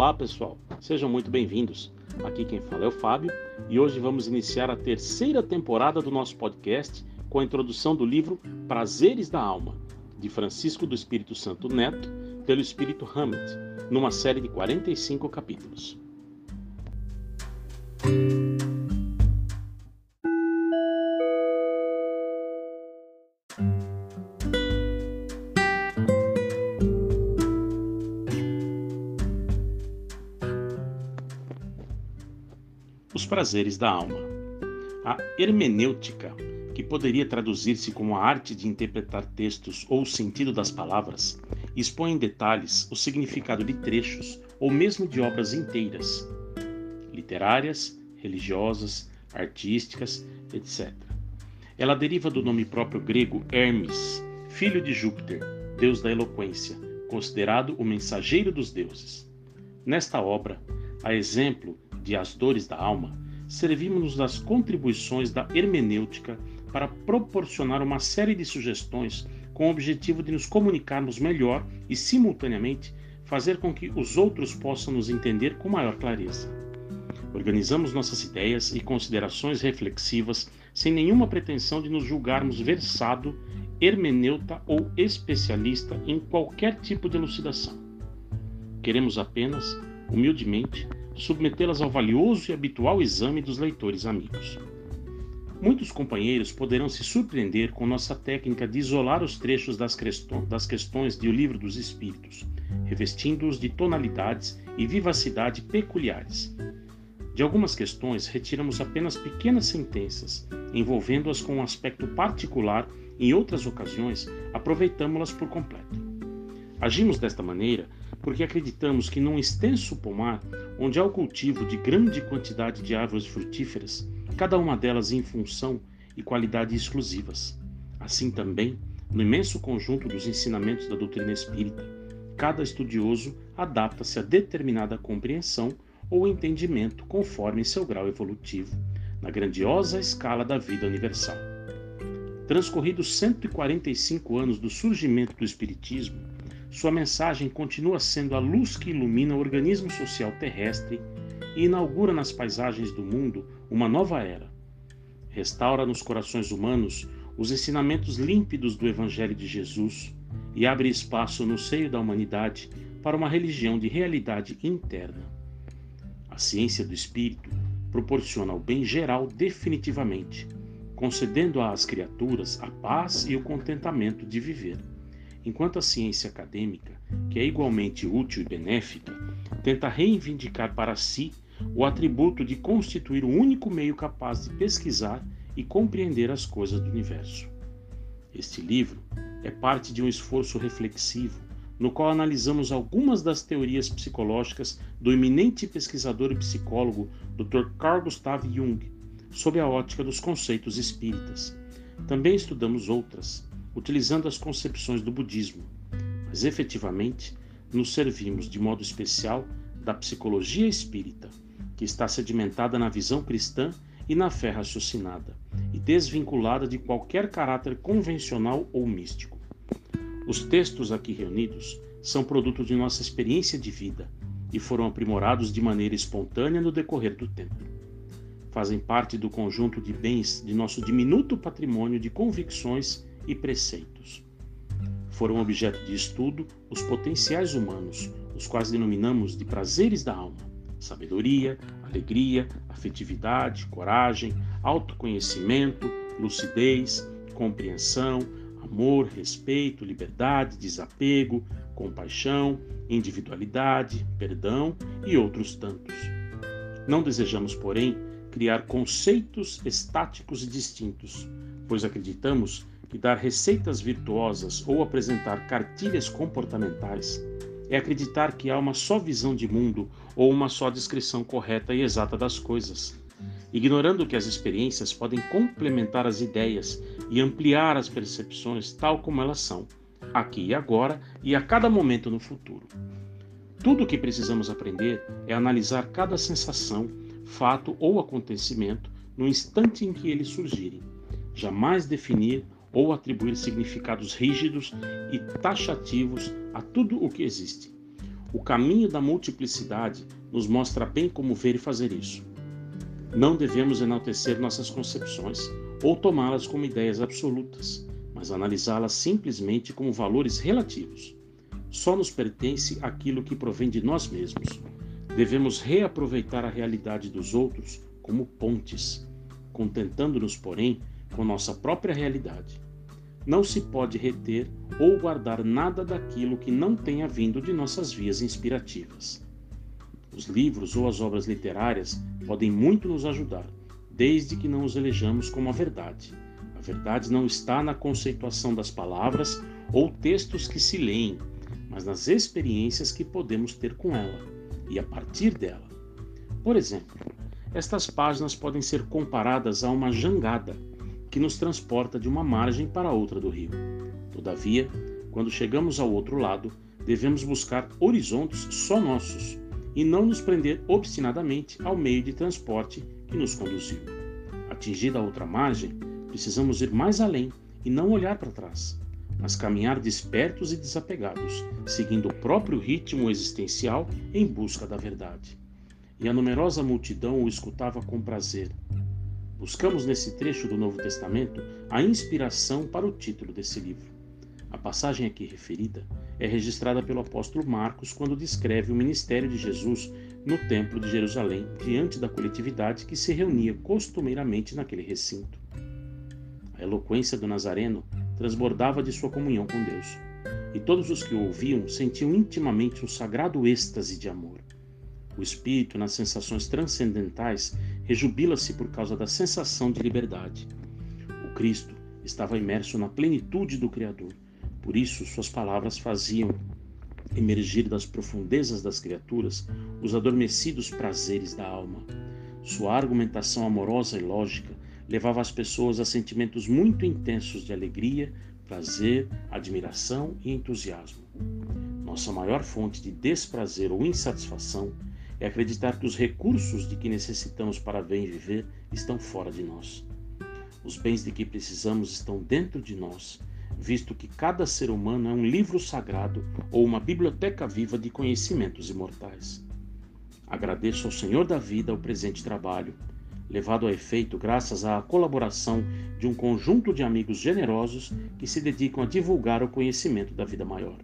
Olá, pessoal. Sejam muito bem-vindos. Aqui quem fala é o Fábio e hoje vamos iniciar a terceira temporada do nosso podcast com a introdução do livro Prazeres da Alma, de Francisco do Espírito Santo Neto, pelo Espírito Hammett, numa série de 45 capítulos. Os prazeres da alma. A hermenêutica, que poderia traduzir-se como a arte de interpretar textos ou o sentido das palavras, expõe em detalhes o significado de trechos ou mesmo de obras inteiras, literárias, religiosas, artísticas, etc. Ela deriva do nome próprio grego Hermes, filho de Júpiter, deus da eloquência, considerado o mensageiro dos deuses. Nesta obra, a exemplo de As Dores da Alma, servimos-nos das contribuições da hermenêutica para proporcionar uma série de sugestões com o objetivo de nos comunicarmos melhor e, simultaneamente, fazer com que os outros possam nos entender com maior clareza. Organizamos nossas ideias e considerações reflexivas sem nenhuma pretensão de nos julgarmos versado, hermeneuta ou especialista em qualquer tipo de elucidação. Queremos apenas, humildemente, submetê-las ao valioso e habitual exame dos leitores amigos. Muitos companheiros poderão se surpreender com nossa técnica de isolar os trechos das, das questões do Livro dos Espíritos, revestindo-os de tonalidades e vivacidade peculiares. De algumas questões, retiramos apenas pequenas sentenças, envolvendo-as com um aspecto particular, e em outras ocasiões, aproveitamos-las por completo. Agimos desta maneira porque acreditamos que num extenso pomar, onde há o cultivo de grande quantidade de árvores frutíferas, cada uma delas em função e qualidade exclusivas. Assim também, no imenso conjunto dos ensinamentos da doutrina espírita, cada estudioso adapta-se a determinada compreensão ou entendimento conforme seu grau evolutivo, na grandiosa escala da vida universal. Transcorridos 145 anos do surgimento do Espiritismo, sua mensagem continua sendo a luz que ilumina o organismo social terrestre e inaugura nas paisagens do mundo uma nova era. Restaura nos corações humanos os ensinamentos límpidos do Evangelho de Jesus e abre espaço no seio da humanidade para uma religião de realidade interna. A ciência do Espírito proporciona o bem geral definitivamente, concedendo às criaturas a paz e o contentamento de viver enquanto a ciência acadêmica, que é igualmente útil e benéfica, tenta reivindicar para si o atributo de constituir o único meio capaz de pesquisar e compreender as coisas do universo. Este livro é parte de um esforço reflexivo no qual analisamos algumas das teorias psicológicas do eminente pesquisador e psicólogo Dr. Carl Gustav Jung, sob a ótica dos conceitos espíritas. Também estudamos outras, utilizando as concepções do budismo, mas efetivamente nos servimos de modo especial da psicologia espírita, que está sedimentada na visão cristã e na fé raciocinada, e desvinculada de qualquer caráter convencional ou místico. Os textos aqui reunidos são produto de nossa experiência de vida e foram aprimorados de maneira espontânea no decorrer do tempo. Fazem parte do conjunto de bens de nosso diminuto patrimônio de convicções e preceitos. Foram objeto de estudo os potenciais humanos, os quais denominamos de prazeres da alma: sabedoria, alegria, afetividade, coragem, autoconhecimento, lucidez, compreensão, amor, respeito, liberdade, desapego, compaixão, individualidade, perdão e outros tantos. Não desejamos, porém, criar conceitos estáticos e distintos, pois acreditamos que dar receitas virtuosas ou apresentar cartilhas comportamentais é acreditar que há uma só visão de mundo ou uma só descrição correta e exata das coisas, ignorando que as experiências podem complementar as ideias e ampliar as percepções tal como elas são, aqui e agora e a cada momento no futuro. Tudo o que precisamos aprender é analisar cada sensação, fato ou acontecimento no instante em que eles surgirem, jamais definir ou atribuir significados rígidos e taxativos a tudo o que existe. O caminho da multiplicidade nos mostra bem como ver e fazer isso. Não devemos enaltecer nossas concepções ou tomá-las como ideias absolutas, mas analisá-las simplesmente como valores relativos. Só nos pertence aquilo que provém de nós mesmos. Devemos reaproveitar a realidade dos outros como pontes, contentando-nos, porém, com nossa própria realidade. Não se pode reter ou guardar nada daquilo que não tenha vindo de nossas vias inspirativas. Os livros ou as obras literárias podem muito nos ajudar, desde que não os elejamos como a verdade. A verdade não está na conceituação das palavras ou textos que se leem, mas nas experiências que podemos ter com ela e a partir dela. Por exemplo, estas páginas podem ser comparadas a uma jangada que nos transporta de uma margem para outra do rio. Todavia, quando chegamos ao outro lado, devemos buscar horizontes só nossos e não nos prender obstinadamente ao meio de transporte que nos conduziu. Atingida a outra margem, precisamos ir mais além e não olhar para trás, mas caminhar despertos e desapegados, seguindo o próprio ritmo existencial em busca da verdade. E a numerosa multidão o escutava com prazer, Buscamos nesse trecho do Novo Testamento a inspiração para o título desse livro. A passagem aqui referida é registrada pelo apóstolo Marcos quando descreve o ministério de Jesus no Templo de Jerusalém, diante da coletividade que se reunia costumeiramente naquele recinto. A eloquência do Nazareno transbordava de sua comunhão com Deus, e todos os que o ouviam sentiam intimamente um sagrado êxtase de amor. O espírito, nas sensações transcendentais, rejubila-se por causa da sensação de liberdade. O Cristo estava imerso na plenitude do Criador. Por isso, suas palavras faziam emergir das profundezas das criaturas os adormecidos prazeres da alma. Sua argumentação amorosa e lógica levava as pessoas a sentimentos muito intensos de alegria, prazer, admiração e entusiasmo. Nossa maior fonte de desprazer ou insatisfação é acreditar que os recursos de que necessitamos para bem viver estão fora de nós. Os bens de que precisamos estão dentro de nós, visto que cada ser humano é um livro sagrado ou uma biblioteca viva de conhecimentos imortais. Agradeço ao Senhor da vida o presente trabalho, levado a efeito graças à colaboração de um conjunto de amigos generosos que se dedicam a divulgar o conhecimento da vida maior.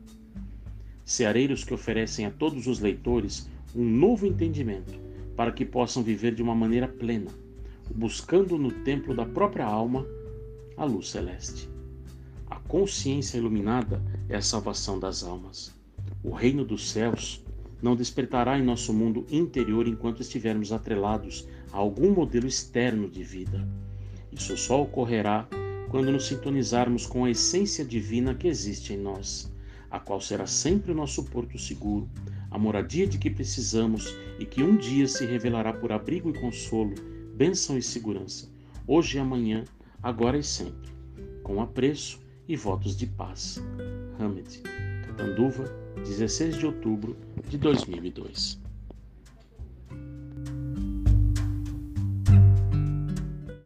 Ceareiros que oferecem a todos os leitores um novo entendimento, para que possam viver de uma maneira plena, buscando no templo da própria alma a luz celeste. A consciência iluminada é a salvação das almas. O reino dos céus não despertará em nosso mundo interior enquanto estivermos atrelados a algum modelo externo de vida. Isso só ocorrerá quando nos sintonizarmos com a essência divina que existe em nós, a qual será sempre o nosso porto seguro, a moradia de que precisamos e que um dia se revelará por abrigo e consolo, bênção e segurança, hoje e amanhã, agora e sempre, com apreço e votos de paz. Hamed, Catanduva, 16 de outubro de 2002.